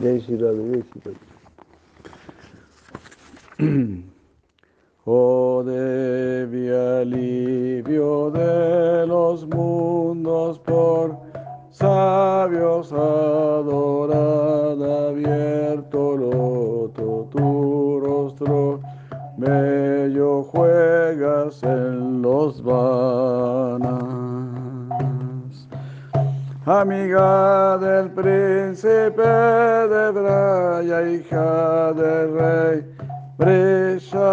Jai Shri Radha. Oh Devi, alivio de los mundos por sabios adorada, abierto loto tu rostro, bello juegas en los vanas. Amiga del príncipe de Braya, hija del rey, Brishabano,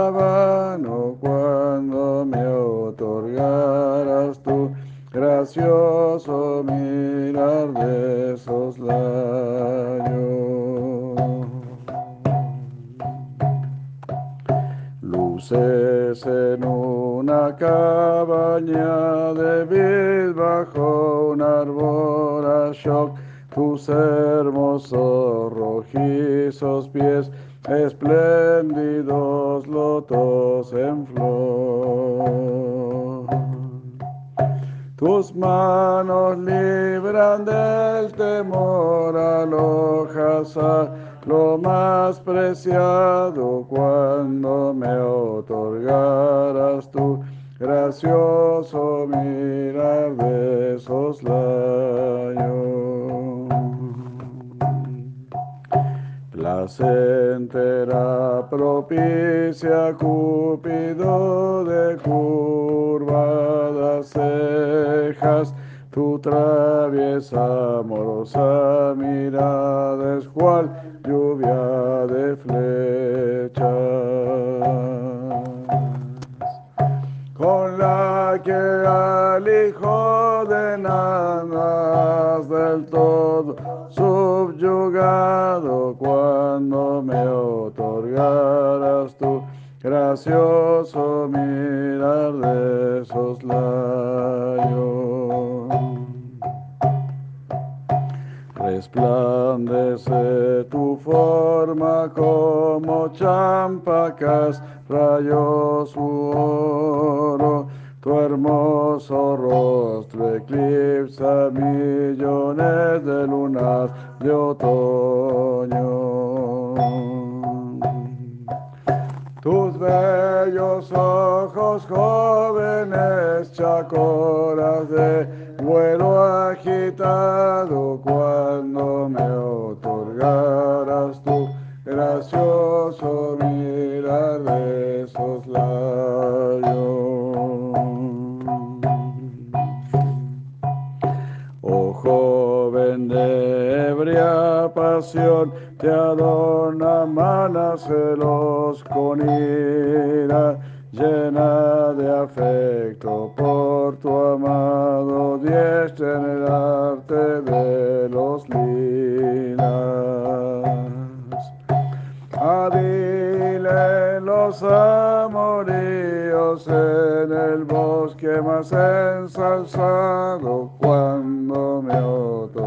cuando me otorgaras tu gracioso mirar de soslayo. Luces en una cabaña de vid bajo un árbol tus hermosos rojizos pies espléndidos lotos en flor. Tus manos libran del temor, alojas a lo más preciado cuando me otorgaras tu gracioso mirar de soslayo. Placentera propicia Cúpido de curvadas cejas, tu traviesa amorosa mirada es cual lluvia de flechas, con la que al hijo de nanas del todo subyugado cuando me otorgaras tu gracioso mirar de soslayo. Resplandece tu forma como champacas, rayos u oro, tu hermoso rostro eclipsa millones de lunas de otoño. Tus bellos ojos jóvenes, chacoras de vuelo agitado, cuando me otorgaras tu gracioso pasión, te adorna manas celos con ira, llena de afecto por tu amado diestra en el arte de los lilas. Hábil en los amoríos en el bosque más ensalzado, cuando me otorgaras tu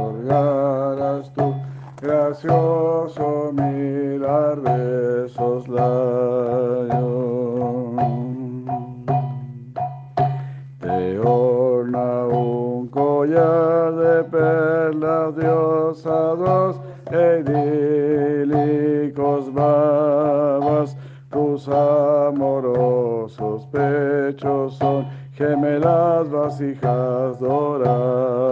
gracioso mirar de soslayo. Te orna un collar de perlas diosados e idílicos babas, tus amorosos pechos son gemelas vasijas doradas.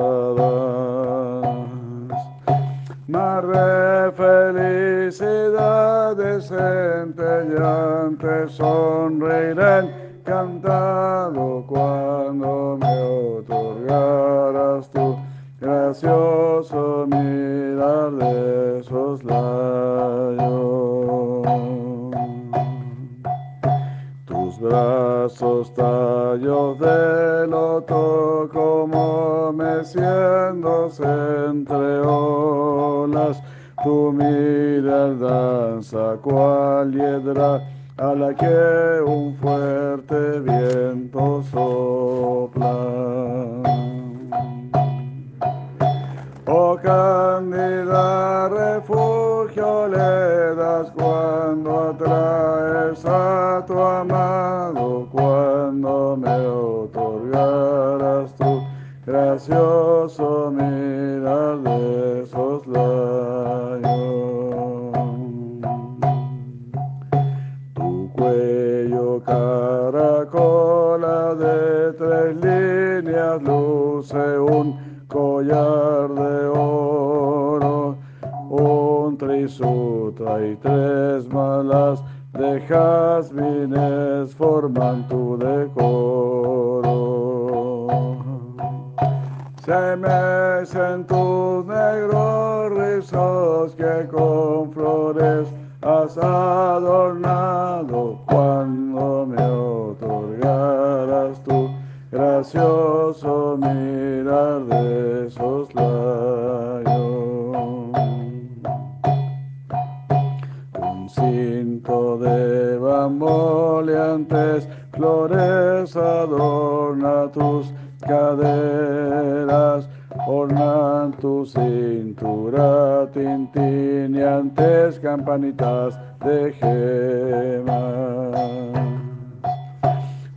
Mar de felicidades centellantes sonreirán cantado cuando me otorgaras tu gracioso mirar de soslayo. Tus brazos tallos de loto como meciéndose entre olas, tu mirar danza cual hiedra a la que un fuerte viento sopla. Oh cándida refugio le das cuando atraes a tu amado, cuando me otorgaras tu gracioso mirar soslayo. Tu cuello caracola de tres líneas luce un collar de oro, un trisuta y tres malas de jazmines forman tu decoro. Se mecen tus negros rizos que con flores has adornado cuando me otorgaras tu gracioso mirar de soslayo. Un cinto de bamboleantes flores adorna tus caderas ornan tu cintura tintineantes campanitas de gemas.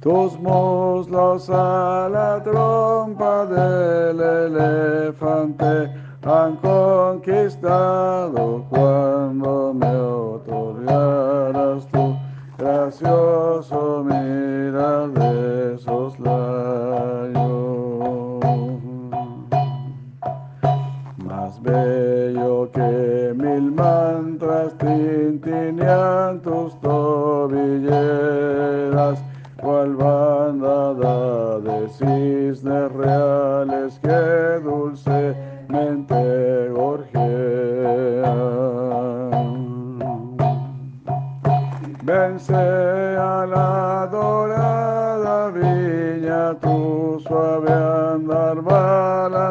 Tus muslos a la trompa del elefante han conquistado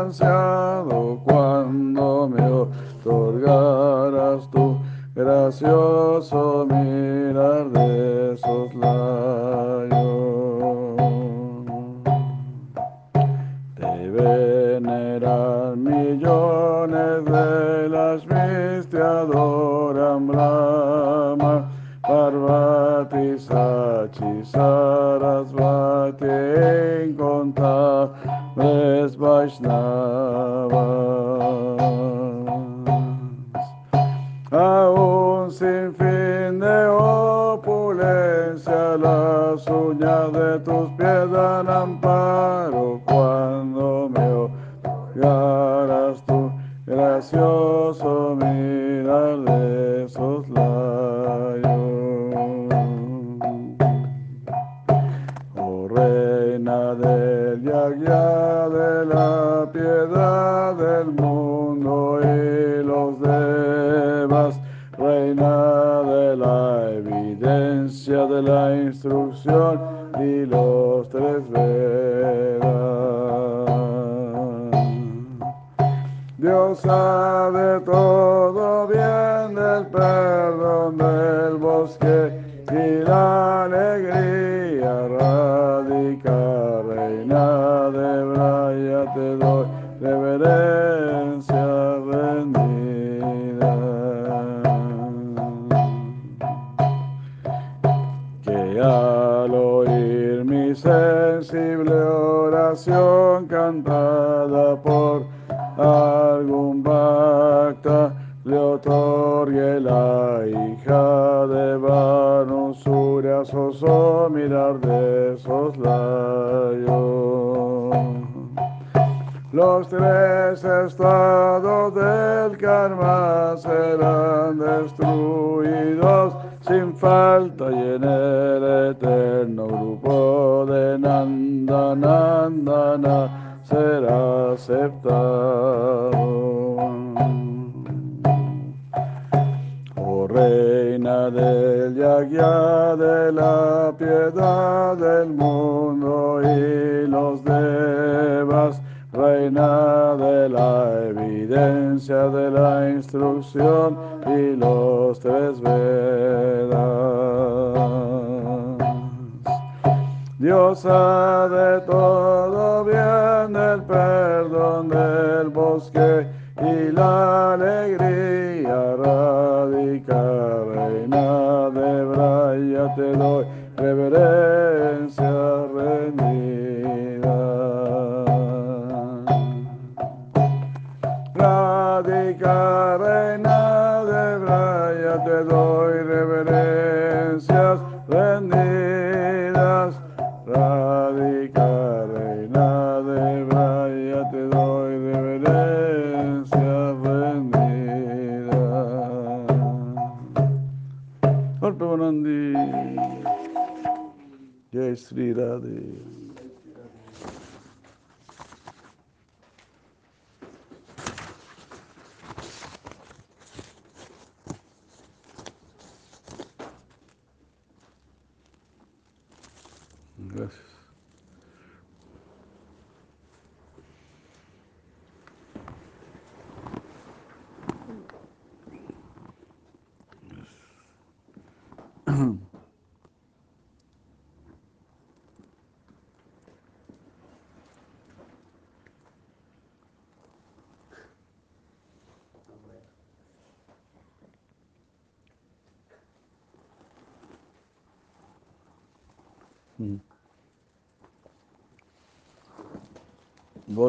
balanceado cuando me otorgaras tu gracioso mirar de soslayo. Te veneran millones de las mis, te adoran Brahma, Parvati, Sachi, Sarasvati, incontables Vaishnavas. Tus dan De todo bien, del perdón del bosque y la alegría radica, reina de Braya, te doy reverencia rendida. Que al oír mi sensible oración cantada por otorgue la hija de Vanusura soso mirar de soslayo. Los tres estados del karma serán destruidos sin falta y en el eterno grupo de Nanda Nandana será aceptado. Reina del yagya de la piedad del mundo y los devas, reina de la evidencia de la instrucción y los tres vedas. Diosa de todo bien, del perdón del bosque y la alegría reina de Braya, te doy reverencia Radhe Jai Sri Radhe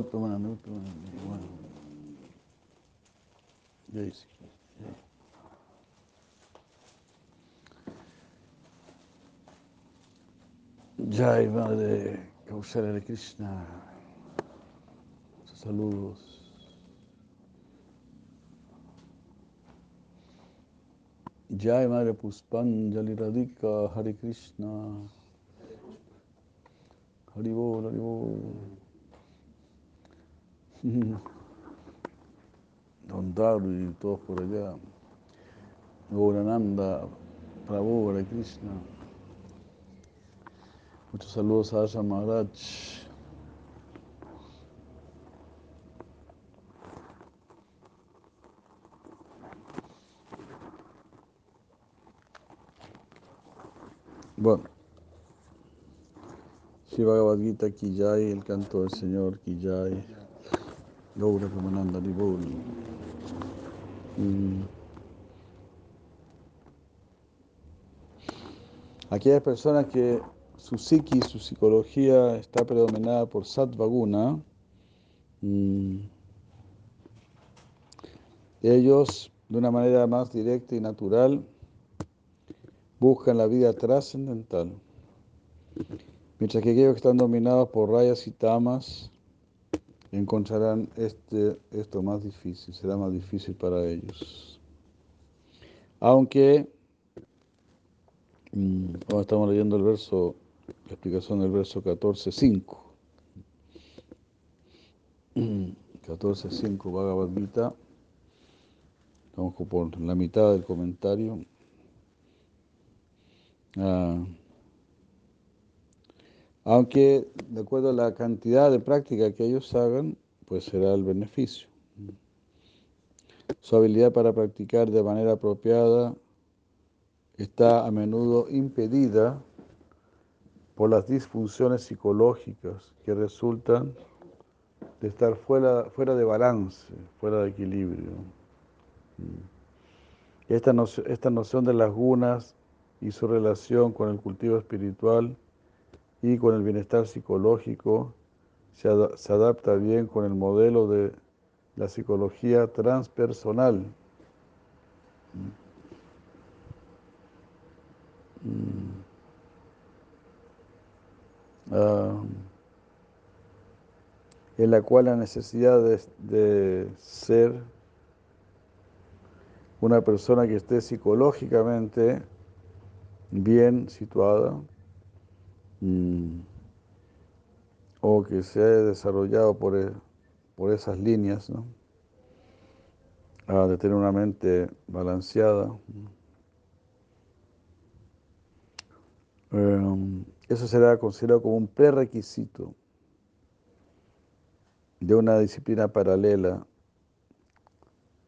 Bueno. Jai Madre Kausala de Krishna. Saludos. Jai Madre Puspanjali Radhika Hare Krishna. Haribol, Haribol. Don Daru y todos por allá. Gaurananda, Prabhu, Hare Krishna. Muchos saludos a Asha Maharaj. Bueno. Shiva Gita Kijai, el canto del Señor Kijai, Nibol. Mm. Aquellas personas que su psiquis, su psicología está predominada por Satvaguna, mm, ellos de una manera más directa y natural buscan la vida trascendental. Mientras que aquellos que están dominados por rayas y tamas encontrarán este, esto más difícil, será más difícil para ellos. Aunque, mm, ahora estamos leyendo el verso, la explicación del verso 14.5. 14.5 Bhagavad Gita. Estamos por la mitad del comentario. Ah, aunque de acuerdo a la cantidad de práctica que ellos hagan, pues será el beneficio. Su habilidad para practicar de manera apropiada está a menudo impedida por las disfunciones psicológicas que resultan de estar fuera, fuera de balance, fuera de equilibrio. Esta noción, esta noción de las gunas y su relación con el cultivo espiritual y con el bienestar psicológico se, ad se, adapta bien con el modelo de la psicología transpersonal. Uh, en la cual la necesidad de ser una persona que esté psicológicamente bien situada, Mm. o que se haya desarrollado por, por esas líneas, ¿no? De tener una mente balanceada. Um, eso será considerado como un prerequisito de una disciplina paralela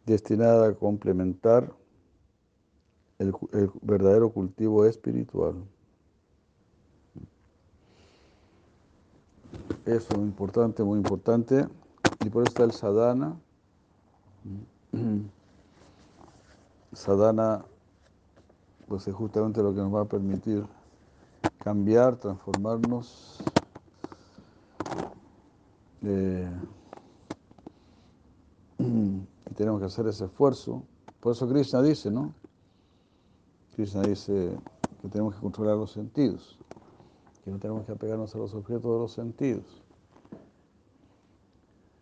destinada a complementar el verdadero cultivo espiritual. Eso importante, muy importante. Y por eso está el sadhana. Sadhana, pues es justamente lo que nos va a permitir cambiar, transformarnos. Eh, y tenemos que hacer ese esfuerzo. Por eso Krishna dice, ¿no? Krishna dice que tenemos que controlar los sentidos que no tenemos que apegarnos a los objetos de los sentidos.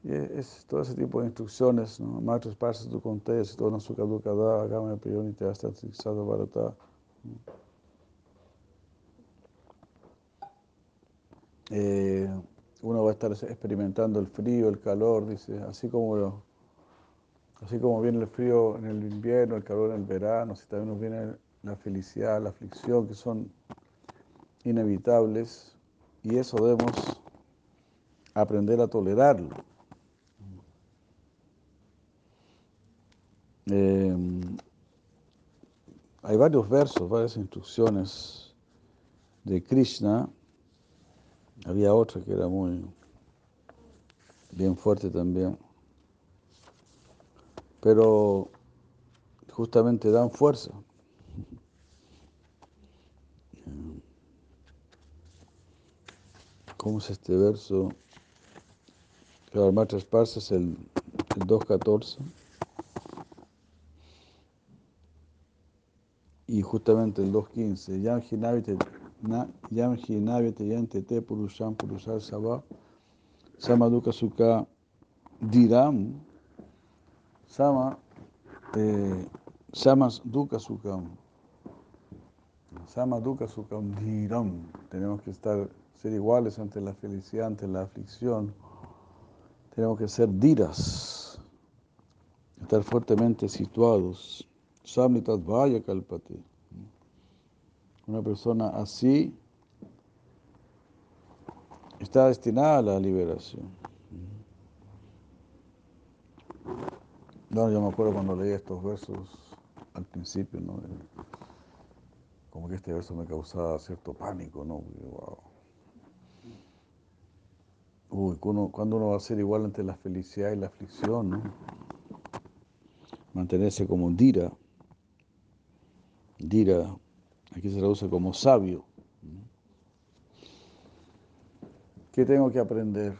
Y es todo ese tipo de instrucciones, ¿no? Matres parses tu contes, todo no sukadukada, agama priyonite hasta tzixado barata. uno va a estar experimentando el frío, el calor, dice, así como, así como viene el frío en el invierno, el calor en el verano, así también nos viene la felicidad, la aflicción, que son inevitables, y eso debemos aprender a tolerarlo. Eh, hay varios versos, varias instrucciones de Krishna. Había otra que era muy bien fuerte también. Pero justamente dan fuerza. ¿Cómo es este verso? El Maestro Esparza es el, el 2.14. Y justamente el 2.15, Yam Hinavite Yantete Purusham Purushar Sabha Samaduka Sukha Diram. Sama eh, Samas Duka Sukham Sama Duka Sukham Diram. Tenemos que estar, ser iguales ante la felicidad, ante la aflicción. Tenemos que ser diras, estar fuertemente situados. Samnitat Vaya Kalpate. Una persona así está destinada a la liberación. No, yo me acuerdo cuando leí estos versos al principio, ¿no? Como que este verso me causaba cierto pánico, ¿no? Uy, cuando uno va a ser igual ante la felicidad y la aflicción. Mantenerse como dira. Dira, aquí se usa como sabio. ¿Qué tengo que aprender?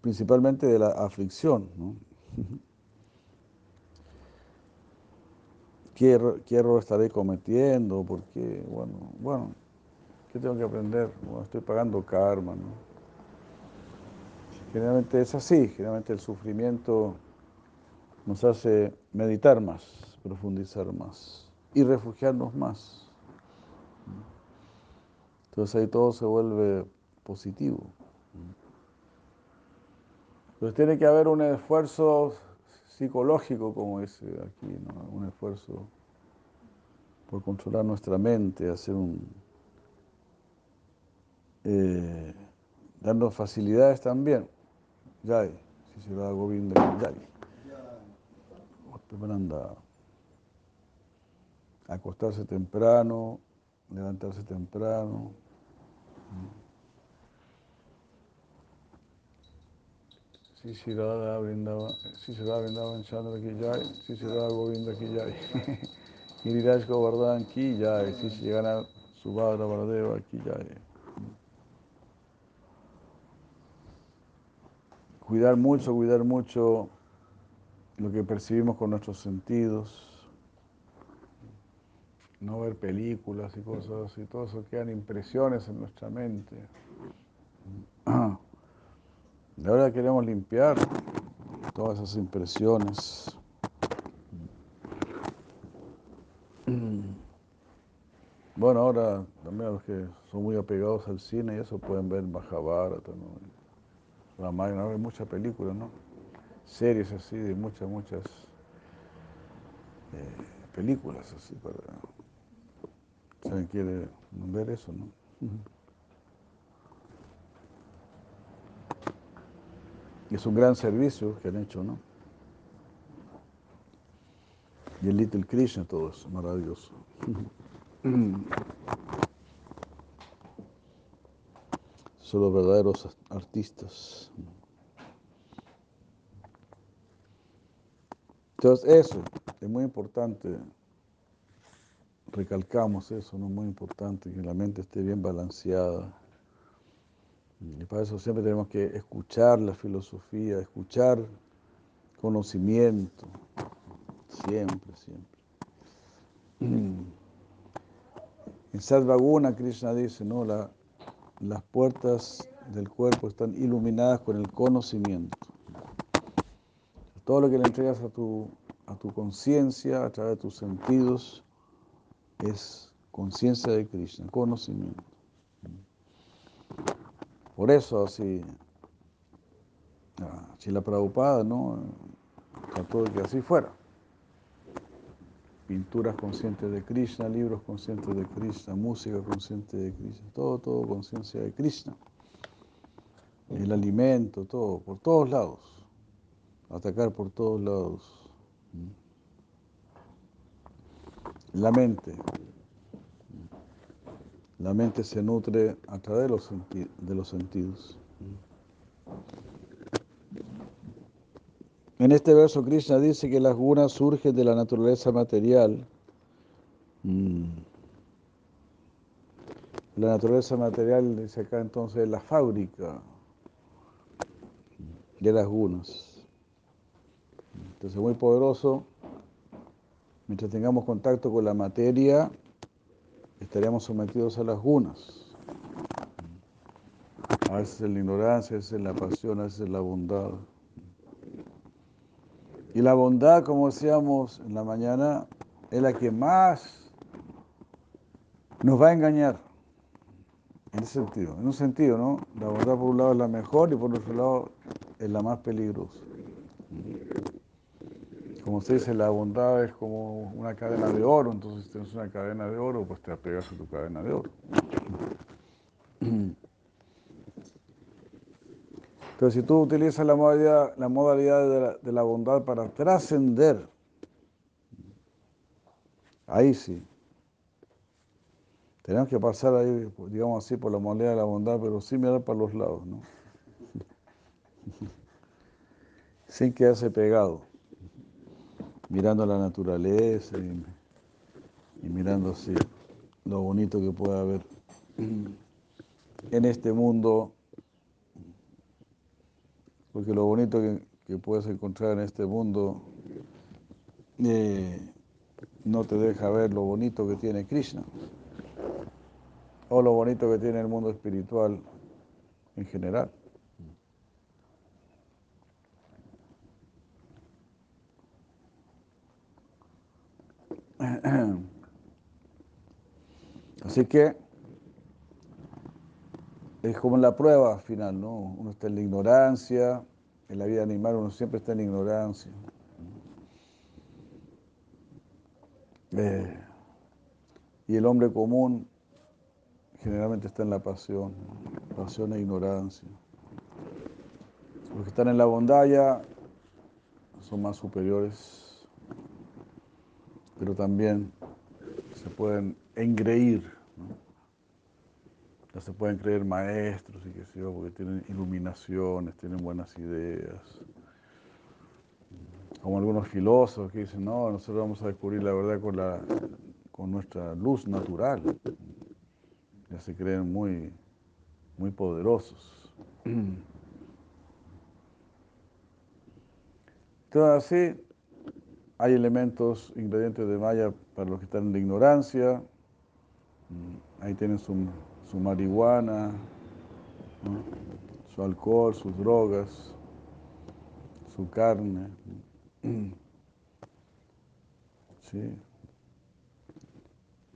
Principalmente de la aflicción. ¿no? ¿Qué, ¿Qué, error, estaré cometiendo? Porque, bueno, bueno, ¿qué tengo que aprender? Estoy pagando karma. ¿no? Generalmente es así, generalmente el sufrimiento nos hace meditar más profundizar más y refugiarnos más. Entonces ahí todo se vuelve positivo. Entonces tiene que haber un esfuerzo psicológico, como dice aquí, un esfuerzo por controlar nuestra mente, hacer un... Eh, darnos facilidades también. Yay, si se va Govinda, Yay. acostarse temprano, levantarse temprano. Si se da brindaba, si se da brindaba en Chandra ki si se da Govinda ki jai. Giriraj Govardhan ki jai, si se llegara Subhadra Varadeva ki jai. Cuidar mucho, cuidar mucho lo que percibimos con nuestros sentidos no ver películas y cosas así, todo eso quedan impresiones en nuestra mente. Y ahora queremos limpiar todas esas impresiones. Bueno, ahora también los que son muy apegados al cine y eso pueden ver Mahabharata, ¿no? Ramayana, hay muchas películas, ¿no? Series así, de muchas, muchas eh, películas así para alguien quiere ver eso, ¿no? Y es un gran servicio que han hecho, ¿no? Y el Little Krishna, todo eso, maravilloso. Son los verdaderos artistas. Entonces, eso es muy importante recalcamos eso, ¿no? Muy importante, que la mente esté bien balanceada. Y para eso siempre tenemos que escuchar la filosofía, escuchar conocimiento, siempre, siempre. En Sadvaguna Krishna dice, ¿no? La, las puertas del cuerpo están iluminadas con el conocimiento. Todo lo que le entregas a tu, a tu conciencia, a través de tus sentidos, es conciencia de Krishna, conocimiento. Por eso, así, ah, si la Prabhupada, ¿no? Trató de que así fuera. Pinturas conscientes de Krishna, libros conscientes de Krishna, música consciente de Krishna, todo, todo conciencia de Krishna. El alimento, todo, por todos lados. Atacar por todos lados. La mente. La mente se nutre a través de los, de los sentidos. En este verso Krishna dice que las gunas surgen de la naturaleza material. Mm. La naturaleza material, dice acá entonces, es la fábrica de las gunas. Entonces, muy poderoso. Mientras tengamos contacto con la materia, estaríamos sometidos a las gunas. A veces es la ignorancia, a veces es la pasión, a veces es la bondad. Y la bondad, como decíamos en la mañana, es la que más nos va a engañar. En ese sentido, en un sentido, ¿no? La bondad por un lado es la mejor y por otro lado es la más peligrosa. Como se dice, la bondad es como una cadena de oro, entonces si tienes una cadena de oro, pues te apegas a tu cadena de oro. Pero si tú utilizas la modalidad, la modalidad de, la, bondad para trascender, ahí sí. Tenemos que pasar ahí, digamos así, por la modalidad de la bondad, pero sin mirar para los lados, ¿no? sin quedarse pegado, mirando la naturaleza y, y mirando así lo bonito que puede haber en este mundo porque lo bonito que, puedes encontrar en este mundo eh, no te deja ver lo bonito que tiene Krishna o lo bonito que tiene el mundo espiritual en general. Así que es como la prueba final, ¿no? Uno está en la ignorancia, en la vida animal uno siempre está en la ignorancia. Eh, y el hombre común generalmente está en la pasión, pasión e ignorancia. Los que están en la bondad ya son más superiores, pero también se pueden engreír se pueden creer maestros y que sé yo, porque tienen iluminaciones, tienen buenas ideas. Como algunos filósofos que dicen, no, nosotros vamos a descubrir la verdad con, la, con nuestra luz natural. Ya se creen muy, muy poderosos. Entonces así hay elementos, ingredientes de Maya para los que están en la ignorancia. Ahí tienen su, su marihuana, su alcohol, sus drogas, su carne. Sí.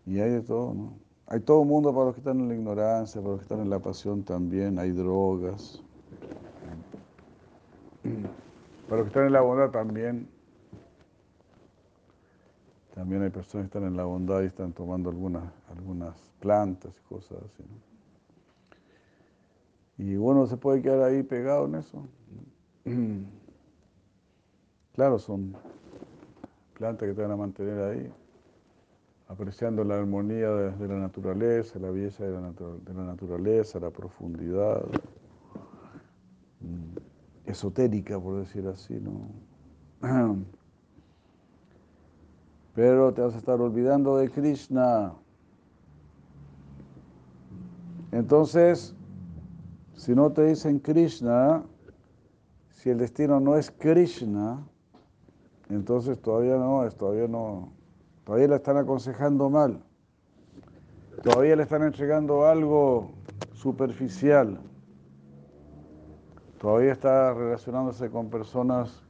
Y hay de todo, ¿no? Hay todo un mundo para los que están en la ignorancia, para los que están en la pasión también, hay drogas. Para los que están en la bondad también. También hay personas que están en la bondad y están tomando algunas, algunas plantas y cosas así. Y uno se puede quedar ahí pegado en eso. Claro, son plantas que te van a mantener ahí, apreciando la armonía de, la naturaleza, la belleza de la, de la naturaleza, la profundidad mm, esotérica, por decir así, ¿no? Pero te vas a estar olvidando de Krishna. Entonces, si no te dicen Krishna, si el destino no es Krishna, entonces todavía no, todavía no, todavía le están aconsejando mal. Todavía le están entregando algo superficial. Todavía está relacionándose con personas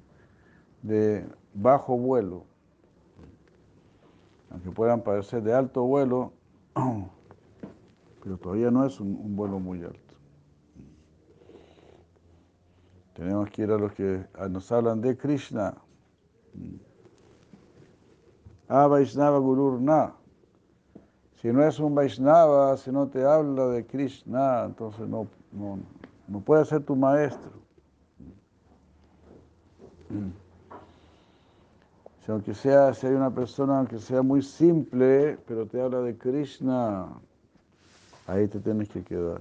de bajo vuelo aunque puedan parecer de alto vuelo, pero todavía no es un, vuelo muy alto. Tenemos que ir a los que nos hablan de Krishna. Ah, Vaishnava Gurur Na. Si no es un Vaishnava, si no te habla de Krishna, entonces no, no, no puede ser tu maestro. Si aunque sea, si hay una persona que sea muy simple, pero te habla de Krishna, ahí te tienes que quedar.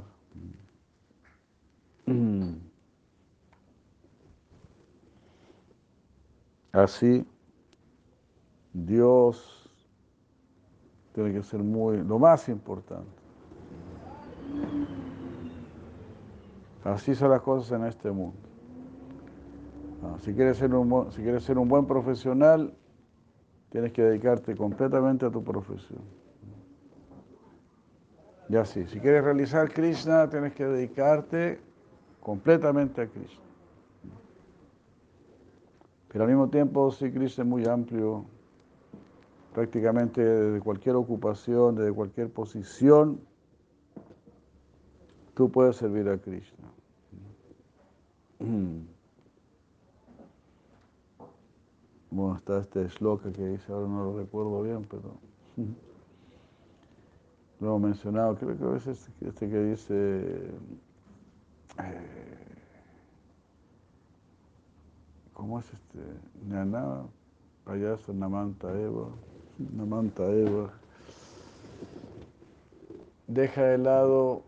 Así, Dios tiene que ser muy, lo más importante. Así son las cosas en este mundo. Si, quieres ser un, si quieres ser un buen profesional, tienes que dedicarte completamente a tu profesión. Y así, si quieres realizar Krishna, tienes que dedicarte completamente a Krishna. Pero al mismo tiempo, sí, Krishna es muy amplio, prácticamente de cualquier ocupación, de cualquier posición, tú puedes servir a Krishna. Bueno, está este shloka que dice, ahora no lo recuerdo bien, pero lo hemos mencionado, creo que es este, este que dice, eh, ¿cómo es este? Nana, payasa, namanta eva, namanta eva. Deja de lado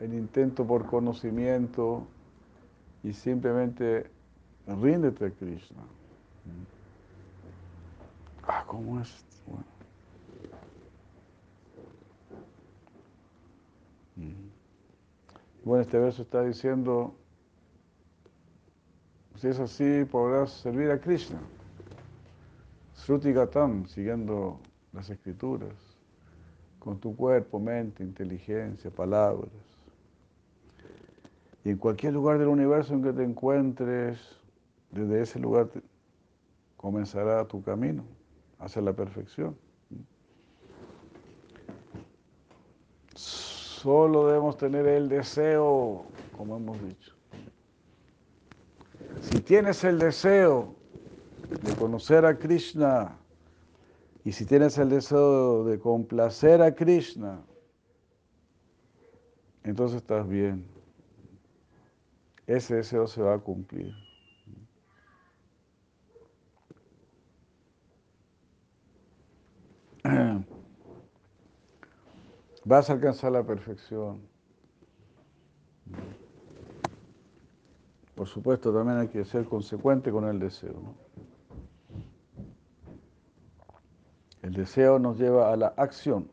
el intento por conocimiento y simplemente ríndete a Krishna. Ah, ¿cómo es? Bueno. bueno, este verso está diciendo, si es así, podrás servir a Krishna. Sruti Gatam, siguiendo las escrituras, con tu cuerpo, mente, inteligencia, palabras. Y en cualquier lugar del universo en que te encuentres, desde ese lugar comenzará tu camino hacia la perfección. Solo debemos tener el deseo, como hemos dicho. Si tienes el deseo de conocer a Krishna y si tienes el deseo de complacer a Krishna, entonces estás bien. Ese deseo se va a cumplir. Vas a alcanzar la perfección. Por supuesto, también hay que ser consecuente con el deseo. El deseo nos lleva a la acción.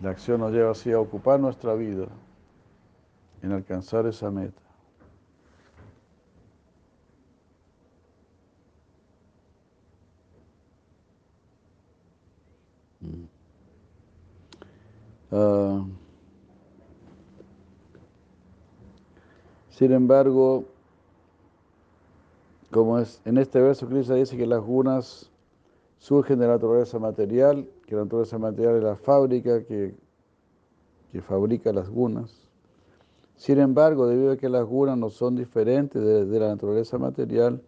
La acción nos lleva así a ocupar nuestra vida en alcanzar esa meta. Ah, sin embargo, como es en este verso, Cristo dice que las gunas surgen de la naturaleza material, que la naturaleza material es la fábrica que, que fabrica las gunas. Sin embargo, debido a que las gunas no son diferentes de, de la naturaleza material,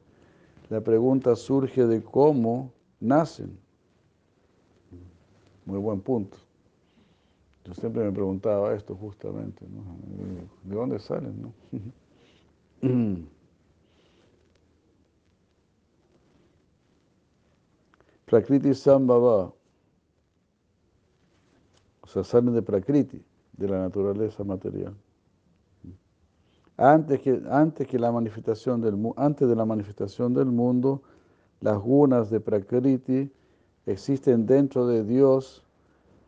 la pregunta surge de cómo nacen. Muy buen punto. Yo siempre me preguntaba esto justamente, ¿no? ¿De dónde salen, no? Prakriti Sambhava, o sea, salen de Prakriti, de la naturaleza material. Antes que, antes que la manifestación del antes de la manifestación del mundo, las gunas de Prakriti existen dentro de Dios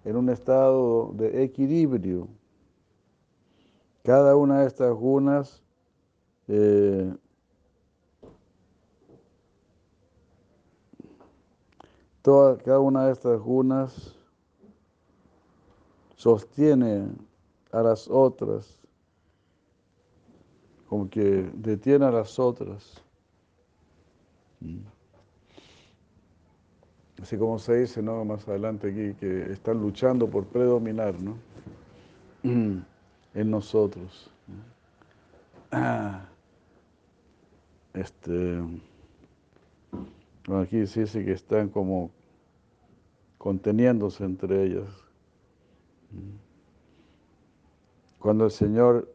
en un estado de equilibrio. Cada una de estas gunas eh, toda, cada una de estas gunas sostiene a las otras, como que detiene a las otras. Mm. Así como se dice ¿no? más adelante aquí, que están luchando por predominar ¿no? en nosotros. este, aquí se dice que están como conteniéndose entre ellas. Cuando el Señor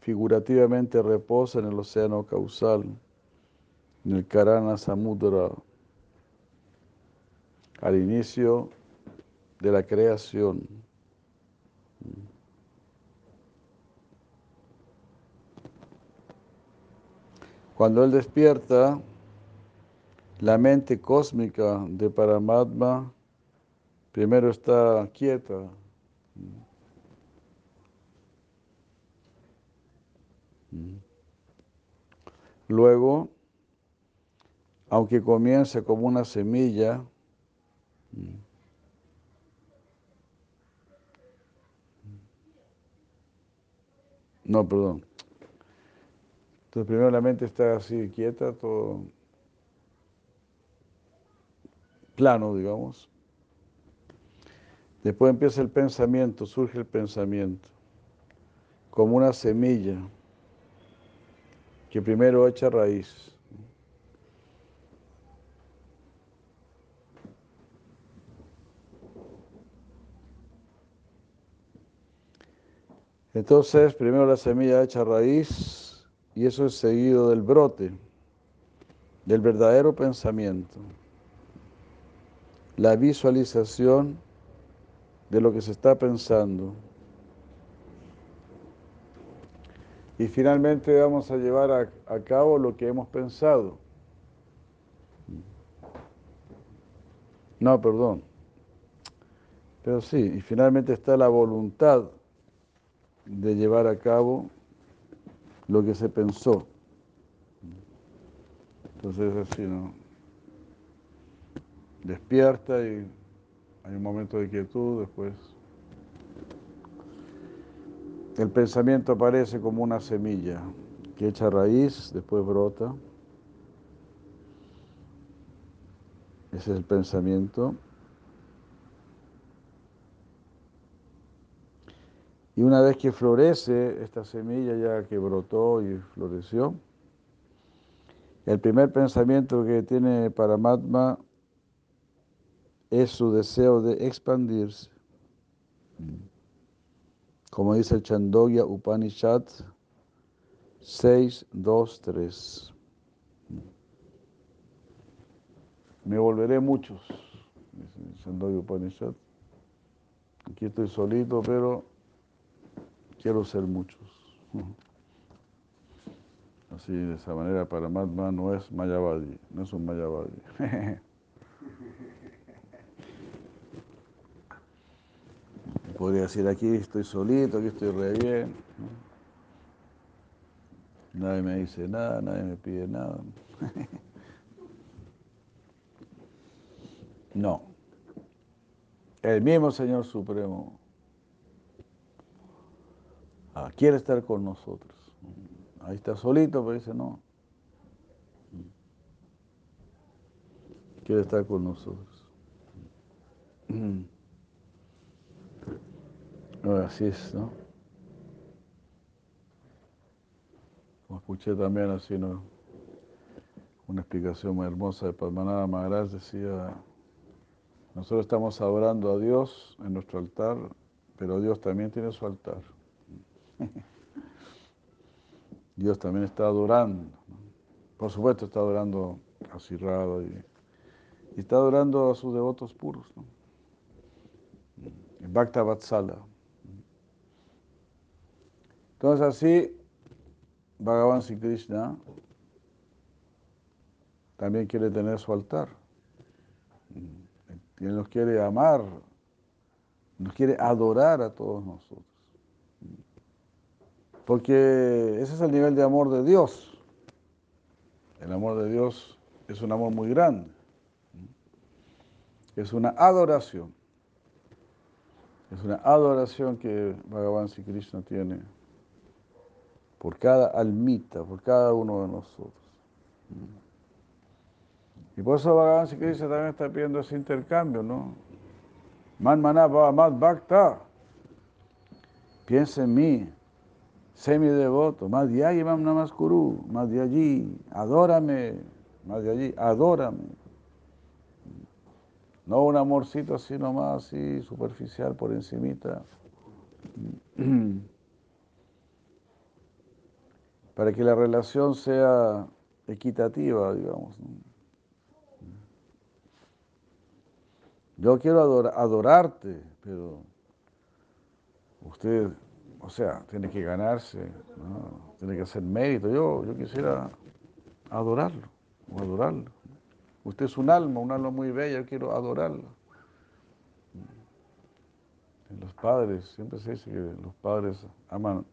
figurativamente reposa en el océano causal, en el Karana Samudra, al inicio de la creación. Cuando él despierta, la mente cósmica de Paramatma primero está quieta. Luego, aunque comience como una semilla, no, perdón. Entonces primero la mente está así quieta, todo plano, digamos. Después empieza el pensamiento, surge el pensamiento, como una semilla que primero echa raíz. Entonces, primero la semilla echa raíz y eso es seguido del brote, del verdadero pensamiento, la visualización de lo que se está pensando. Y finalmente vamos a llevar a, cabo lo que hemos pensado. No, perdón. Pero sí, y finalmente está la voluntad de llevar a cabo lo que se pensó. Entonces así, ¿no? Despierta y hay un momento de quietud, después el pensamiento aparece como una semilla que echa raíz, después brota. Ese es el pensamiento. Y una vez que florece esta semilla ya que brotó y floreció, el primer pensamiento que tiene Paramatma es su deseo de expandirse. Como dice el Chandogya Upanishad 6, 2, 3. Me volveré muchos, dice el Chandogya Upanishad. Aquí estoy solito, pero quiero ser muchos. Así, de esa manera, Paramatma no es Mayavadi, no es un Mayavadi. Podría decir, aquí estoy solito, aquí estoy re bien. Nadie me dice nada, nadie me pide nada. No. El mismo Señor Supremo ah, quiere estar con nosotros. Ahí está solito, pero dice no. Quiere estar con nosotros. así es, ¿no? Como escuché también así. Una explicación muy hermosa de Padmanabha Maharaj decía, nosotros estamos adorando a Dios en nuestro altar, pero Dios también tiene su altar. Dios también está adorando. Por supuesto está adorando a Sirrado y, está adorando a sus devotos puros. ¿no? Bhakta Vatsala. Entonces así, Bhagavan Sri Krishna también quiere tener su altar. Él nos quiere amar, nos quiere adorar a todos nosotros. Porque ese es el nivel de amor de Dios. El amor de Dios es un amor muy grande. Es una adoración. Es una adoración que Bhagavan Sri Krishna tiene por cada almita, por cada uno de nosotros. Y por eso Bhagavan Krishna también está pidiendo ese intercambio, ¿no? Man maná bhakta. Piensa en mí, semidevoto, allí, Imam Namaskuru, allí, adórame, allí, adórame. No un amorcito así nomás, así superficial por encimita. Para que la relación sea equitativa, digamos. Yo quiero adorarte, pero usted, o sea, tiene que ganarse, tiene que hacer mérito. Yo, yo quisiera adorarlo o adorarlo. Usted es un alma, un alma muy bella, yo quiero adorarlo. Los padres, siempre se dice que los padres aman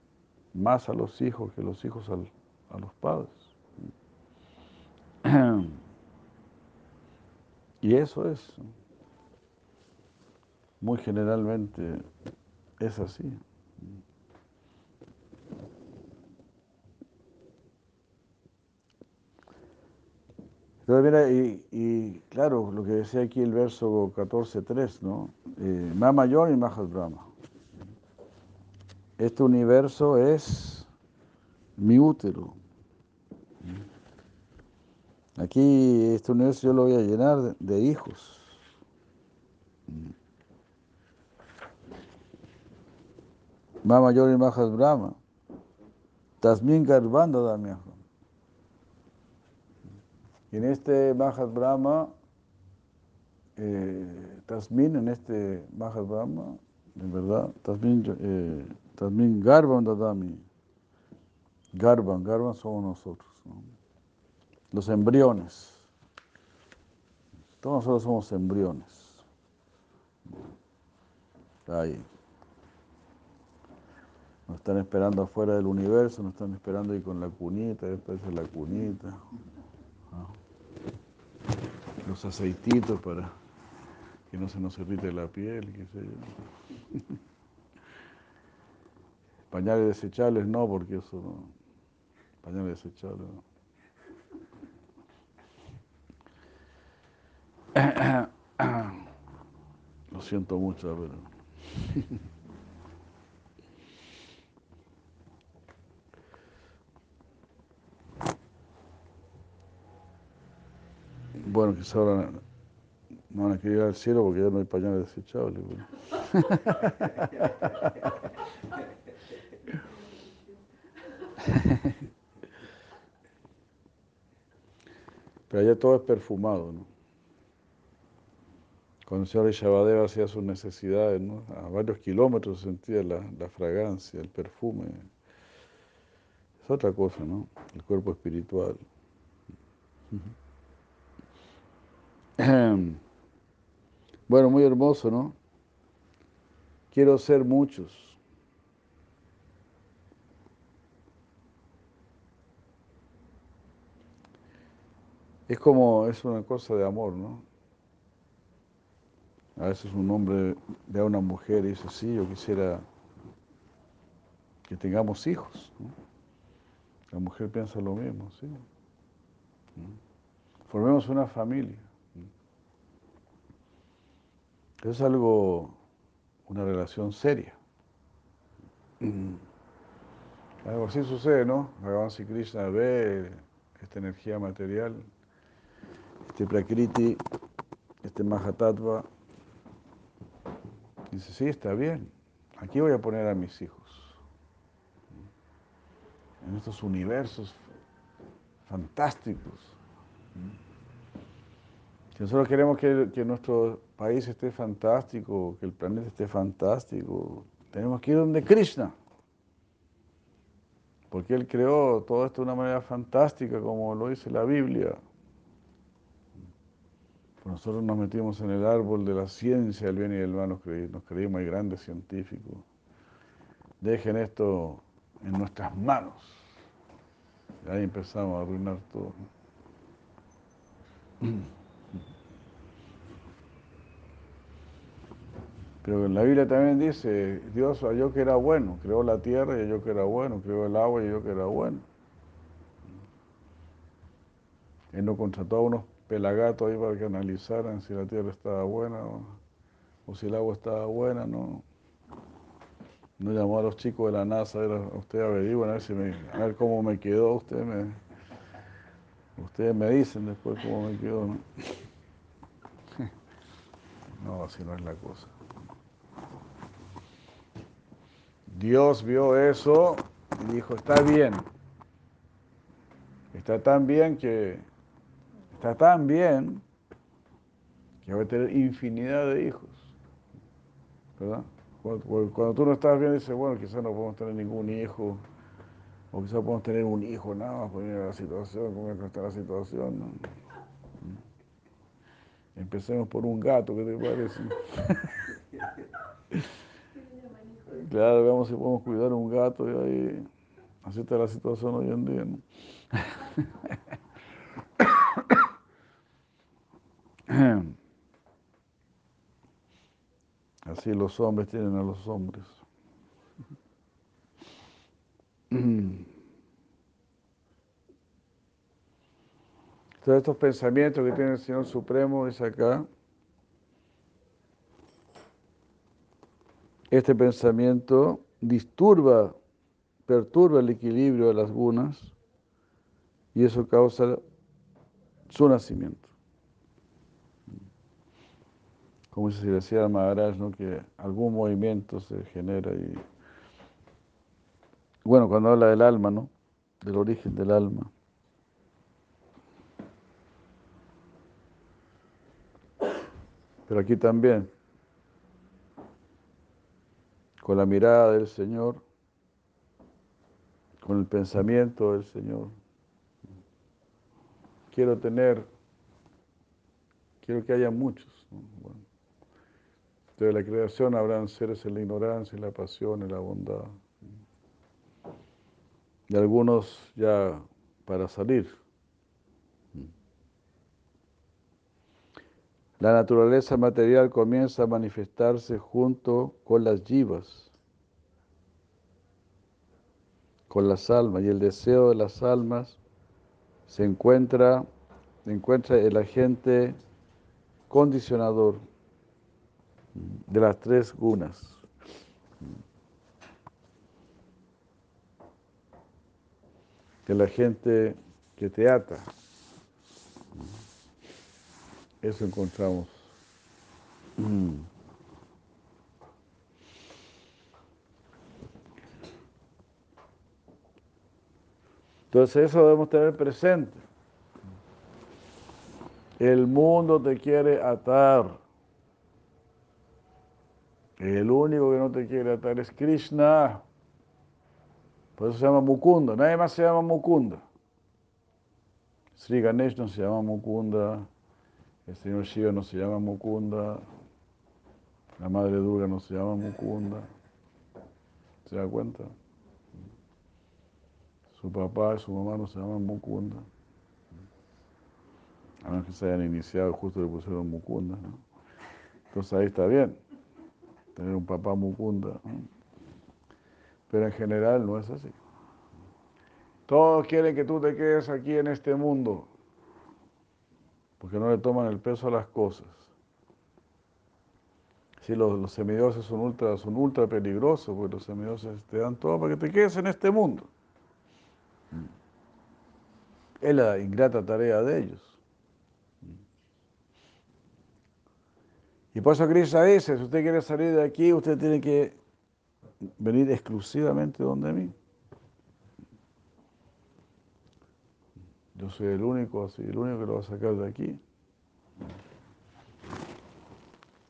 más a los hijos que los hijos a los padres. Y eso es, muy generalmente es así. Entonces, mira, y, claro, lo que decía aquí el verso 14.3, ¿no? Eh, mayor y Mahat Brahma. Este universo es mi útero. Aquí, este universo yo lo voy a llenar de, hijos. mayor y Mahat Brahma. Tasmin Garbanda Damiajo. Y en este Mahat Brahma, eh, Tasmin, en este Mahat Brahma, en verdad, Tasmin, eh, Tasmin Garban Dadami. Garban, Garban somos nosotros, los embriones. Todos nosotros somos embriones. Ahí. Nos están esperando afuera del universo, nos están esperando ahí con la cunita, después de la cunita los aceititos para que no se nos irrite la piel, qué sé yo. Pañales desechables no, porque eso no. Pañales desechables no. Lo siento mucho, pero. Bueno, quizá ahora no van a querer ir al cielo porque ya no hay pañales desechables. Pero allá todo es perfumado, ¿no? Cuando el señor Ishabadeva hacía sus necesidades, ¿no? A varios kilómetros sentía la, la fragancia, el perfume. Es otra cosa, ¿no? El cuerpo espiritual. Bueno, muy hermoso, ¿no? Quiero ser muchos. Es como, es una cosa de amor, ¿no? A veces un hombre ve a una mujer y dice, sí, yo quisiera que tengamos hijos. La mujer piensa lo mismo, sí. Formemos una familia. Es algo, una relación seria. Mm. Algo así sucede, ¿no? Bhagavan Sri Krishna ve esta energía material, este Prakriti, este Mahatattva, dice, sí, está bien, aquí voy a poner a mis hijos, en estos universos fantásticos. Si nosotros queremos que, nuestro país esté fantástico, que el planeta esté fantástico, tenemos que ir donde Krishna. Porque Él creó todo esto de una manera fantástica, como lo dice la Biblia. Pues nosotros nos metimos en el árbol de la ciencia, el bien y el mal, nos, creímos, grandes científicos. Dejen esto en nuestras manos. Y ahí empezamos a arruinar todo. Pero en la Biblia también dice, Dios halló que era bueno, creó la tierra y yo que era bueno, creó el agua y yo que era bueno. Él no contrató a unos pelagatos ahí para que analizaran si la tierra estaba buena o, si el agua estaba buena, no. No llamó a los chicos de la NASA, a ver, usted averigua, a ver, si me, a ver cómo me quedó, usted me, ustedes me dicen después cómo me quedó. ¿no? no, así no es la cosa. Dios vio eso y dijo, está bien. Está tan bien que está tan bien que va a tener infinidad de hijos. ¿Verdad? Cuando, tú no estás bien, dices, bueno, quizás no podemos tener ningún hijo, o quizás podemos tener un hijo nada más, por la situación, cómo está la situación. Empecemos por un gato, ¿qué te parece? claro, veamos si podemos cuidar un gato y ahí, así está la situación hoy en día. ¿no? Así los hombres tienen a los hombres. Entonces estos pensamientos que tiene el Señor Supremo es acá. Este pensamiento disturba, perturba el equilibrio de las gunas y eso causa su nacimiento. Como se decía Maharaj, ¿no? que algún movimiento se genera y... Bueno, cuando habla del alma, ¿no? Del origen del alma. Pero aquí también, con la mirada del Señor, con el pensamiento del Señor quiero tener, quiero que haya muchos. Bueno, de la creación habrán seres en la ignorancia, en la pasión, en la bondad. Y algunos ya para salir. La naturaleza material comienza a manifestarse junto con las yivas, con las almas, y el deseo de las almas se encuentra, encuentra el agente condicionador de las tres gunas. El agente que te ata. Eso encontramos. Entonces eso debemos tener presente. El mundo te quiere atar. El único que no te quiere atar es Krishna. Por eso se llama Mukunda. Nadie más se llama Mukunda. Sri Ganesh no se llama Mukunda. El señor Shiva no se llama Mukunda. La madre Durga no se llama Mukunda. ¿Se da cuenta? Su papá y su mamá no se llaman Mukunda. A menos que se hayan iniciado, justo le pusieron Mukunda. ¿no? Entonces ahí está bien, tener un papá Mukunda. Pero en general no es así. Todos quieren que tú te quedes aquí en este mundo, porque no le toman el peso a las cosas. Sí, los, los semidioses son ultra, son ultra peligrosos, porque los semidioses te dan todo para que te quedes en este mundo. Es la ingrata tarea de ellos. Y por eso Krishna dice, si usted quiere salir de aquí, usted tiene que venir exclusivamente donde mí. Yo soy el único, así, el único que lo va a sacar de aquí.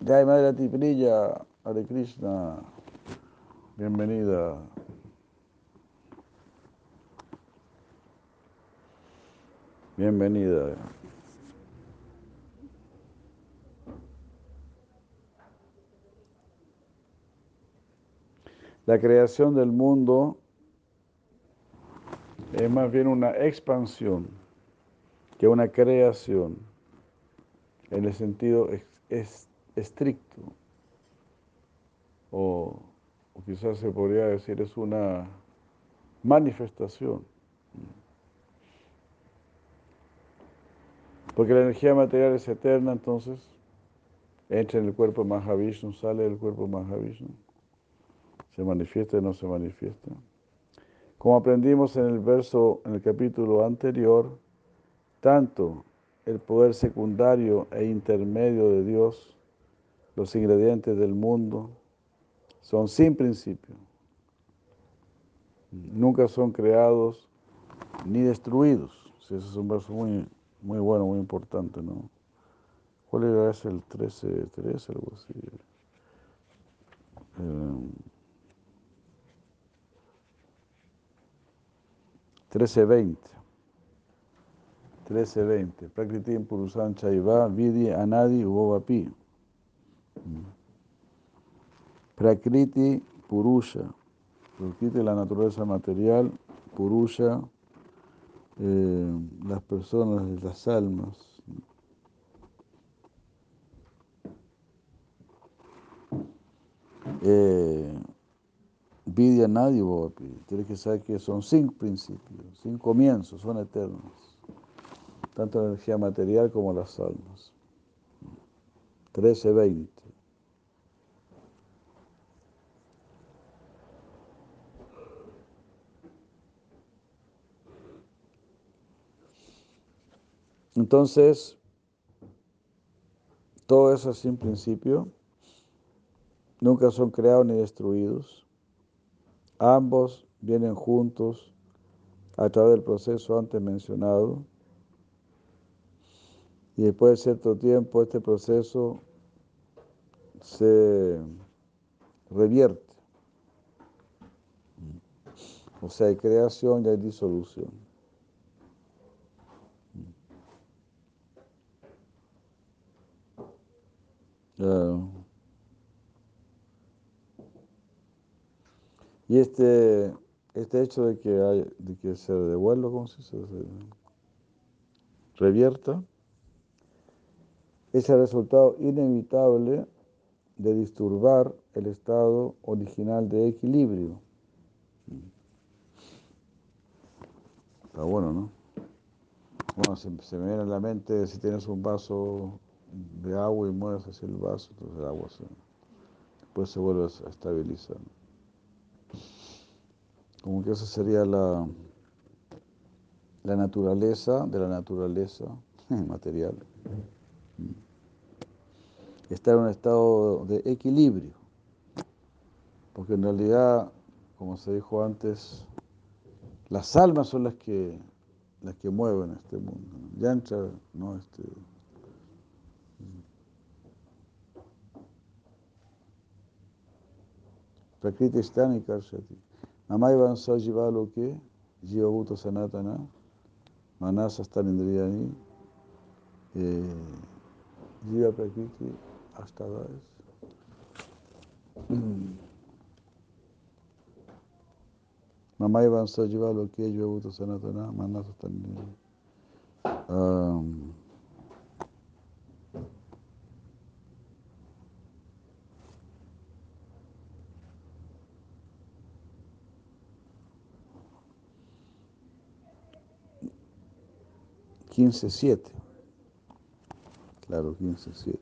Jai Madre Tiprilla, Hare Krishna, bienvenida. Bienvenida. La creación del mundo es más bien una expansión que una creación en el sentido estricto. O, o quizás se podría decir es una manifestación. Porque la energía material es eterna, entonces entra en el cuerpo Mahavishnu, sale del cuerpo Mahavishnu. se manifiesta y no se manifiesta. Como aprendimos en el verso, en el capítulo anterior, tanto el poder secundario e intermedio de Dios, los ingredientes del mundo, son sin principio. Nunca son creados ni destruidos. Ese es un verso muy, muy bueno, muy importante, ¿no? ¿Cuál era ese? El 13, 13 algo así. Eh, 13.20. 13.20. Prakriti Purusan Chaiva Vidi Anadi Uvovapi. Prakriti Purusha. Prakriti la naturaleza material. Purusha eh, las personas, las almas. Eh, Vidya nadie Tienes que saber que son sin principios, sin comienzos, son eternos. Tanto la energía material como las almas. 13-20. Entonces, todo eso sin principio, nunca son creados ni destruidos. Ambos vienen juntos a través del proceso antes mencionado y después de cierto tiempo este proceso se revierte. O sea, hay creación y hay disolución. Y este, este hecho de que, hay, de que se devuelva, ¿cómo se dice? revierta, es el resultado inevitable de disturbar el estado original de equilibrio. Está bueno, ¿no? Bueno, se, me viene a la mente si tienes un vaso de agua y mueves hacia el vaso, entonces el agua se, después se vuelve a estabilizar. Como que esa sería la, la naturaleza de la naturaleza material. Está en un estado de equilibrio. Porque en realidad, como se dijo antes, las almas son las que las que mueven este mundo. Yancha, no este. Prakriti Stani Karshati. Namayvan Sajiva Loke, Jiva Bhuta Sanatana, Manasa Stanindriyani, Jiva Prakriti, Ashtadas. Namayvan Sajiva Loke, Jiva Bhuta Sanatana, Manasa Stanindriyani. Um, 15.7. Claro, 15.7.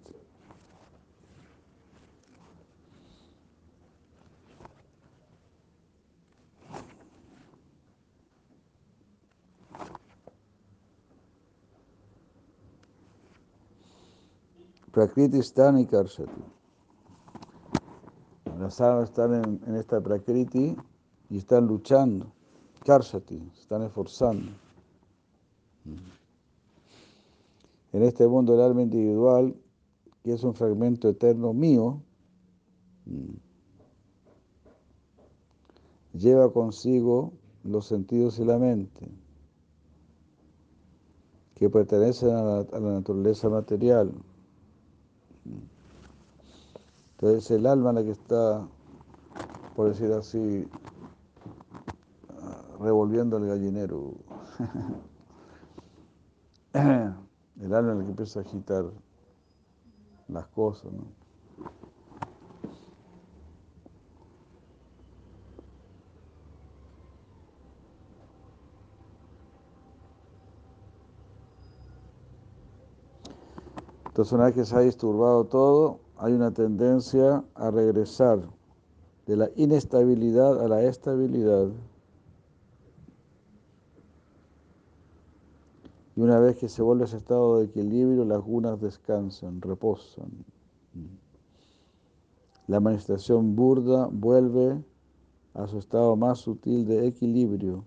Prakriti Stani Karshati. Las almas están en, en, esta Prakriti y están luchando. Karshati, están esforzando en este mundo del alma individual, que es un fragmento eterno mío, mm, lleva consigo los sentidos y la mente, que pertenecen a la, naturaleza material. Entonces el alma la que está, por decir así, revolviendo el gallinero. el alma en el que empieza a agitar las cosas, ¿no? Entonces una vez que se ha disturbado todo, hay una tendencia a regresar de la inestabilidad a la estabilidad. Y una vez que se vuelve a ese estado de equilibrio, las gunas descansan, reposan. La manifestación burda vuelve a su estado más sutil de equilibrio.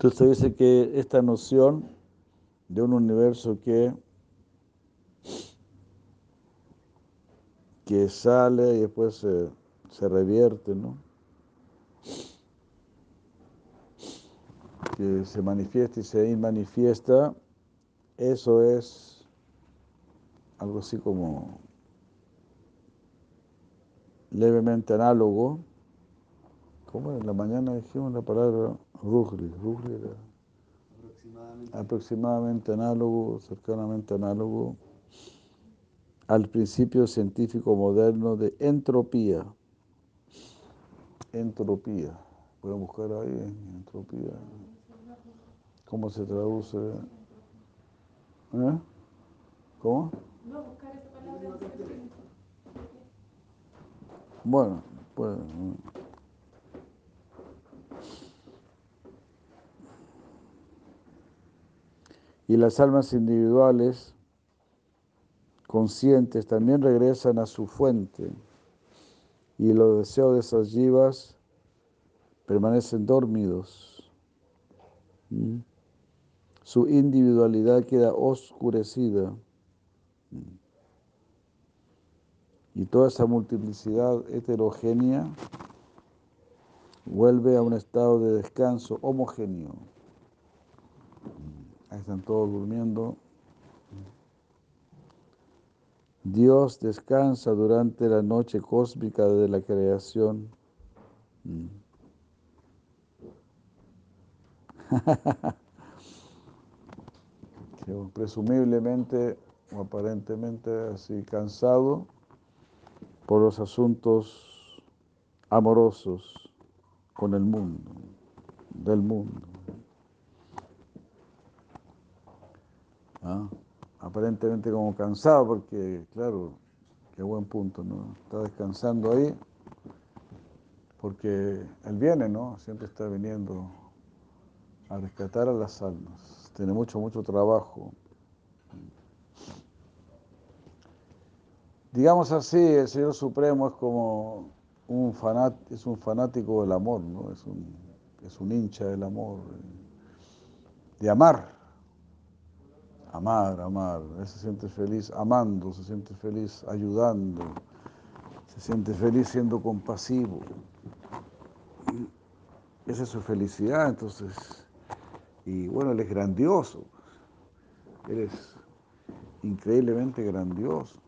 Entonces dice que esta noción de un universo que, que sale y después se, revierte, ¿no? que se manifiesta y se inmanifiesta, eso es algo así como levemente análogo. ¿Cómo en la mañana dijimos la palabra Rugli? Rugli era Aproximadamente. aproximadamente análogo, cercanamente análogo al principio científico moderno de entropía. Entropía. Voy a buscar ahí entropía. ¿Cómo se traduce? ¿Eh? ¿Cómo? No, buscar esa palabra. Bueno, Y las almas individuales conscientes también regresan a su fuente y los deseos de esas yivas permanecen dormidos. ¿Mm? Su individualidad queda oscurecida. ¿Mm? Y toda esa multiplicidad heterogénea vuelve a un estado de descanso homogéneo. Ahí están todos durmiendo. Dios descansa durante la noche cósmica de la creación. Que presumiblemente o aparentemente así cansado por los asuntos amorosos con el mundo, del mundo. ¿Ah? Aparentemente como cansado porque, claro, qué buen punto, ¿no? Está descansando ahí porque Él viene, ¿no? Siempre está viniendo a rescatar a las almas. Tiene mucho, mucho trabajo. Digamos así, el Señor Supremo es como un fanat, es un fanático del amor, ¿no? Es un, es un hincha del amor, eh, de amar. Amar, amar. Él se siente feliz amando, se siente feliz ayudando, se siente feliz siendo compasivo. Esa es su felicidad, entonces. Y bueno, Él es grandioso. Él es increíblemente grandioso.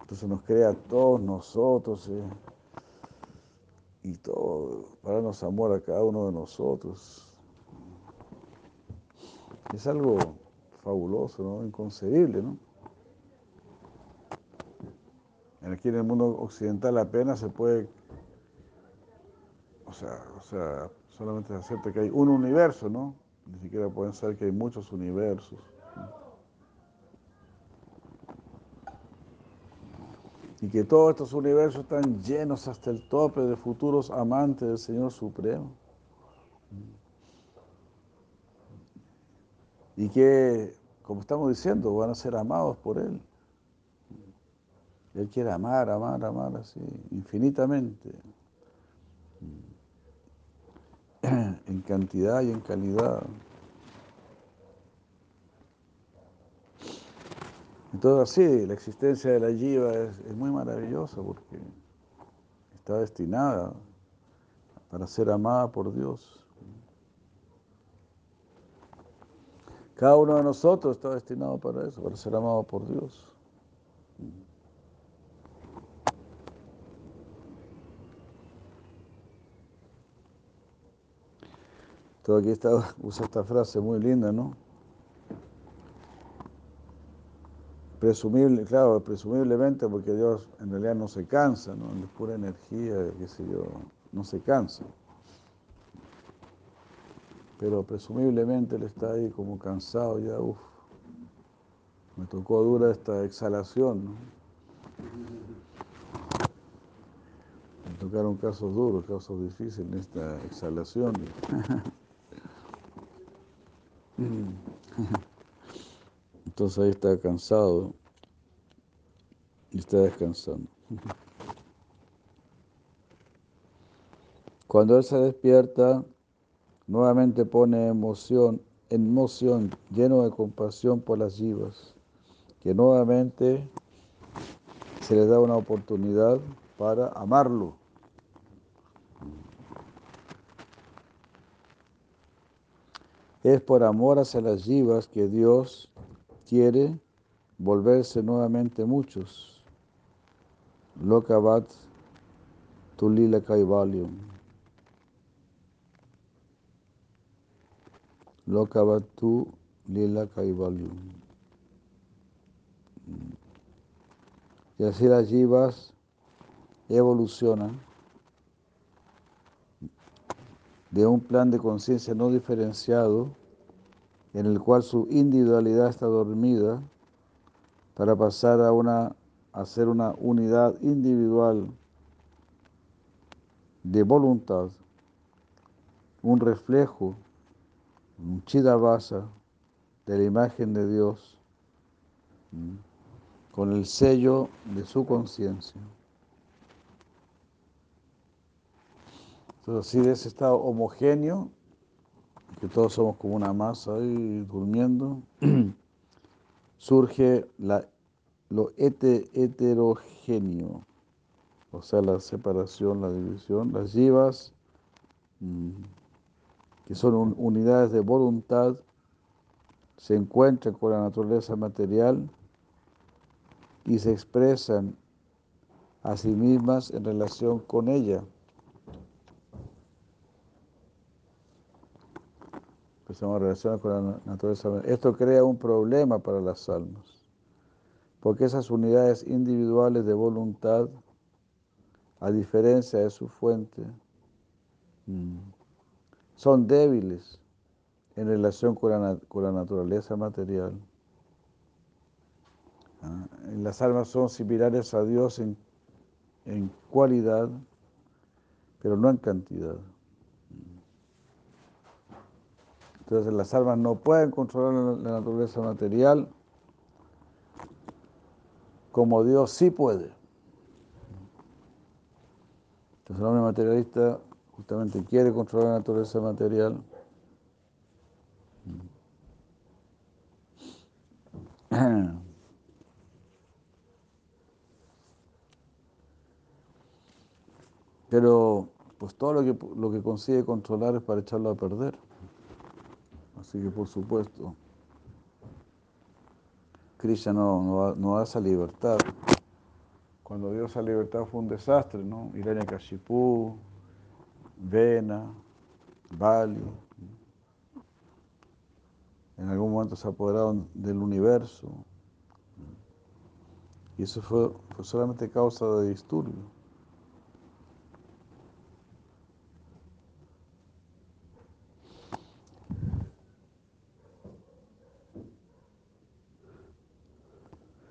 Entonces nos crea a todos nosotros eh, y todo, para darnos amor a cada uno de nosotros. Es algo fabuloso, ¿no? Inconcebible, ¿no? Aquí en el mundo occidental apenas se puede, o sea, o sea, solamente se acepta que hay un universo, ¿no? Ni siquiera pueden saber que hay muchos universos. Y que todos estos universos están llenos hasta el tope de futuros amantes del Señor Supremo. Y que, como estamos diciendo, van a ser amados por Él. Él quiere amar, amar, amar así, infinitamente. En cantidad y en calidad. Entonces, sí, la existencia de la yiva es, es muy maravillosa porque está destinada para ser amada por Dios. Cada uno de nosotros está destinado para eso, para ser amado por Dios. Todo aquí está, usa esta frase muy linda, ¿no? Presumible, claro, presumiblemente porque Dios en realidad no se cansa, ¿no? Es pura energía, qué sé yo, no se cansa. Pero presumiblemente él está ahí como cansado ya, uff. Me tocó dura esta exhalación, ¿no? Me tocaron casos duros, casos difíciles en esta exhalación. Entonces ahí está cansado y está descansando. Cuando él se despierta, nuevamente pone emoción, en moción, lleno de compasión por las yivas, que nuevamente se le da una oportunidad para amarlo. Es por amor hacia las yivas que Dios quiere volverse nuevamente muchos. Lokavat Tulila Kaivalium. Lokavat Tulila Kaivalium. Y así las yivas evolucionan de un plan de conciencia no diferenciado en el cual su individualidad está dormida para pasar a una a ser una unidad individual de voluntad, un reflejo, un chidavasa de la imagen de Dios, con el sello de su conciencia. Entonces, así de ese estado homogéneo, que todos somos como una masa ahí durmiendo, surge lo heterogéneo, o sea, la separación, la división, las yivas, mm, que son unidades de voluntad, se encuentran con la naturaleza material y se expresan a sí mismas en relación con ella. Empezamos a relacionar con la naturaleza material. Esto crea un problema para las almas, porque esas unidades individuales de voluntad, a diferencia de su fuente, mm, son débiles en relación con la, con la naturaleza material. Ah, las almas son similares a Dios en, en cualidad, pero no en cantidad. Entonces las almas no pueden controlar la naturaleza material como Dios sí puede. Entonces el hombre materialista justamente quiere controlar la naturaleza material. Pero pues todo lo que, lo que consigue controlar es para echarlo a perder. Así que por supuesto, Krishna no, no, no da esa libertad. Cuando dio esa libertad fue un desastre, ¿no? Hiranyakashipu, Vena, Bali. En algún momento se apoderaron del universo. Y eso fue, fue solamente causa de disturbio.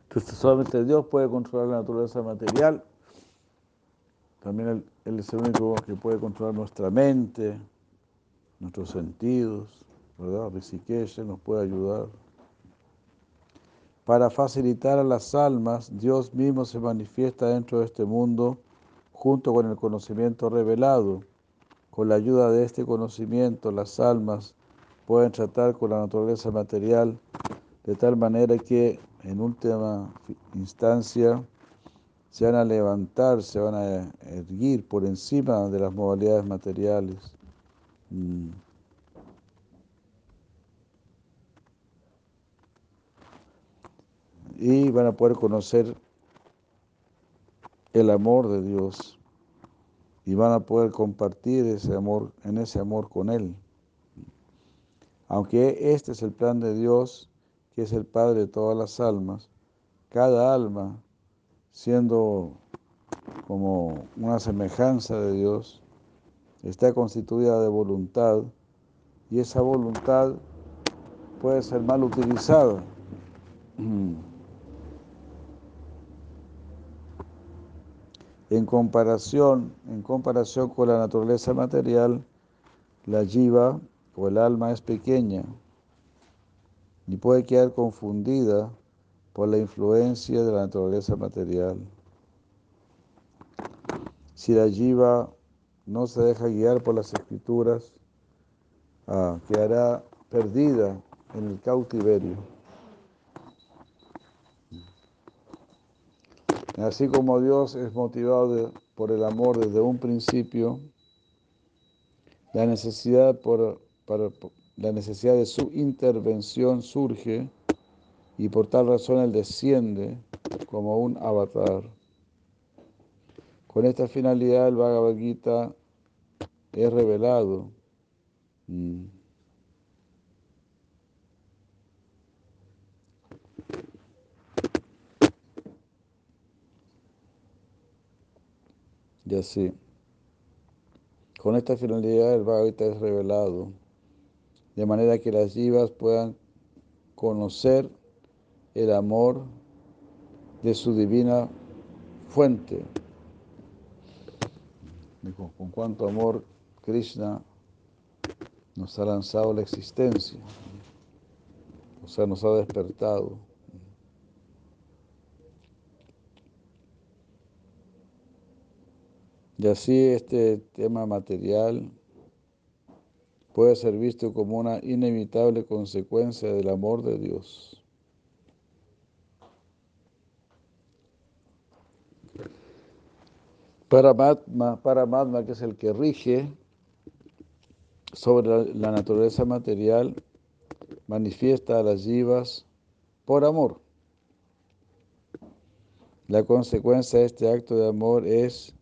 Entonces solamente Dios puede controlar la naturaleza material. También él, él, es el único que puede controlar nuestra mente, nuestros sentidos, ¿verdad? Rishikesh nos puede ayudar. Para facilitar a las almas, Dios mismo se manifiesta dentro de este mundo junto con el conocimiento revelado. Con la ayuda de este conocimiento, las almas pueden tratar con la naturaleza material de tal manera que en última instancia se van a levantar, se van a erguir por encima de las modalidades materiales. Mm. Y van a poder conocer el amor de Dios y van a poder compartir ese amor, en ese amor con Él. Aunque este es el plan de Dios, que es el Padre de todas las almas, cada alma, siendo como una semejanza de Dios, está constituida de voluntad y esa voluntad puede ser mal utilizada. En comparación, en comparación con la naturaleza material, la jiva o el alma es pequeña y puede quedar confundida por la influencia de la naturaleza material. Si la jiva no se deja guiar por las escrituras, ah, quedará perdida en el cautiverio. Así como Dios es motivado por el amor desde un principio, la necesidad, por, la necesidad de su intervención surge y por tal razón Él desciende como un avatar. Con esta finalidad el Bhagavad Gita es revelado. Mm. Y. Con esta finalidad el Bhagavad Gita es revelado, de manera que las jivas puedan conocer el amor de su divina fuente. con cuánto amor Krishna nos ha lanzado la existencia, o sea, nos ha despertado. Y así este tema material puede ser visto como una inevitable consecuencia del amor de Dios. Paramatma, Paramatma, que es el que rige sobre la naturaleza material, manifiesta a las yivas por amor. La consecuencia de este acto de amor es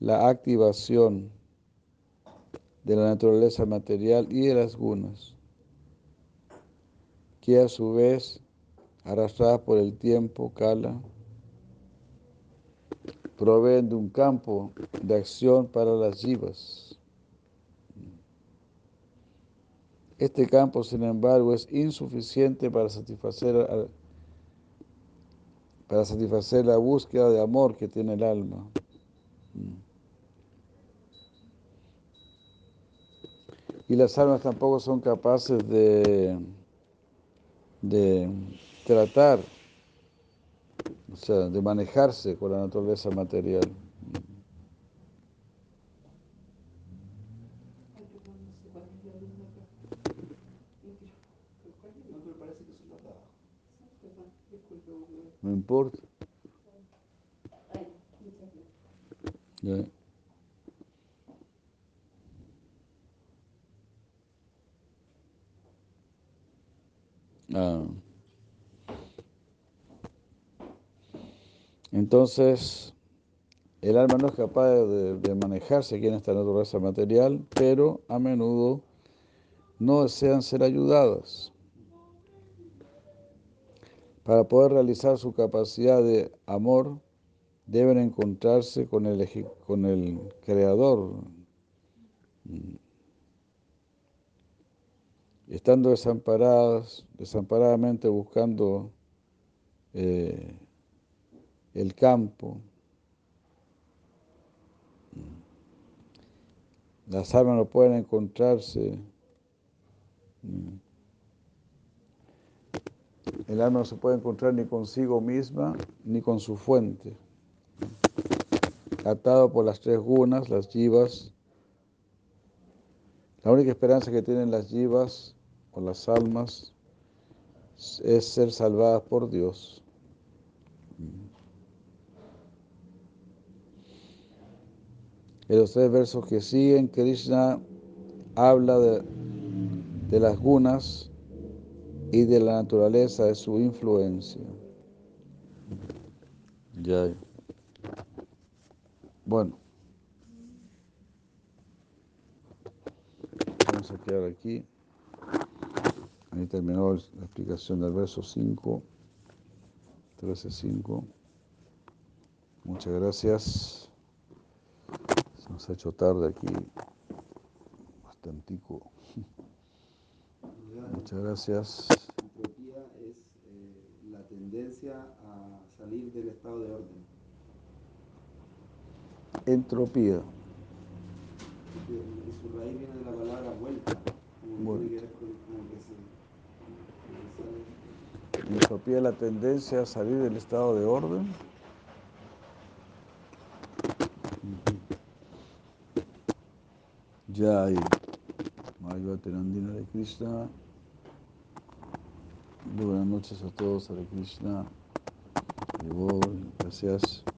la activación de la naturaleza material y de las gunas, que a su vez, arrastradas por el tiempo, cala, proveen de un campo de acción para las yivas. Este campo, sin embargo, es insuficiente para satisfacer, para satisfacer la búsqueda de amor que tiene el alma. y las almas tampoco son capaces de, de tratar, o sea, de manejarse con la naturaleza material. No importa. Ah. Entonces, el alma no es capaz de, manejarse aquí en esta naturaleza material, pero a menudo no desean ser ayudadas. Para poder realizar su capacidad de amor, deben encontrarse con el, con el Creador, estando desamparadas, desamparadamente buscando eh, el campo, las almas no pueden encontrarse, el alma no se puede encontrar ni consigo misma ni con su fuente, atado por las tres gunas, las yivas, la única esperanza que tienen las yivas o las almas es ser salvadas por Dios. En los tres versos que siguen, Krishna habla de, las gunas y de la naturaleza de su influencia. Ya. Bueno. Vamos a quedar aquí. Ahí terminó la explicación del verso 5. 13.5. Muchas gracias. Se nos ha hecho tarde aquí. Bastantico. Muchas gracias. Entropía es eh, la tendencia a salir del estado de orden. Entropía. Y su raíz viene de la palabra vuelta, como que Vuelta. tiene que ver con como que se, como que sale- Entropía es la tendencia a salir del estado de orden. Ya hay Mayuatenandina de Krishna. Buenas noches a todos, Hare Krishna. Gracias.